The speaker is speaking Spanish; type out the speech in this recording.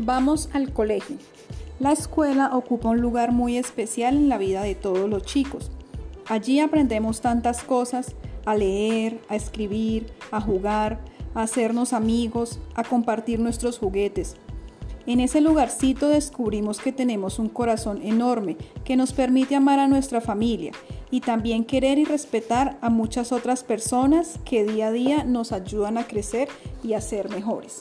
Vamos al colegio. La escuela ocupa un lugar muy especial en la vida de todos los chicos. Allí aprendemos tantas cosas, a leer, a escribir, a jugar, a hacernos amigos, a compartir nuestros juguetes. En ese lugarcito descubrimos que tenemos un corazón enorme que nos permite amar a nuestra familia y también querer y respetar a muchas otras personas que día a día nos ayudan a crecer y a ser mejores.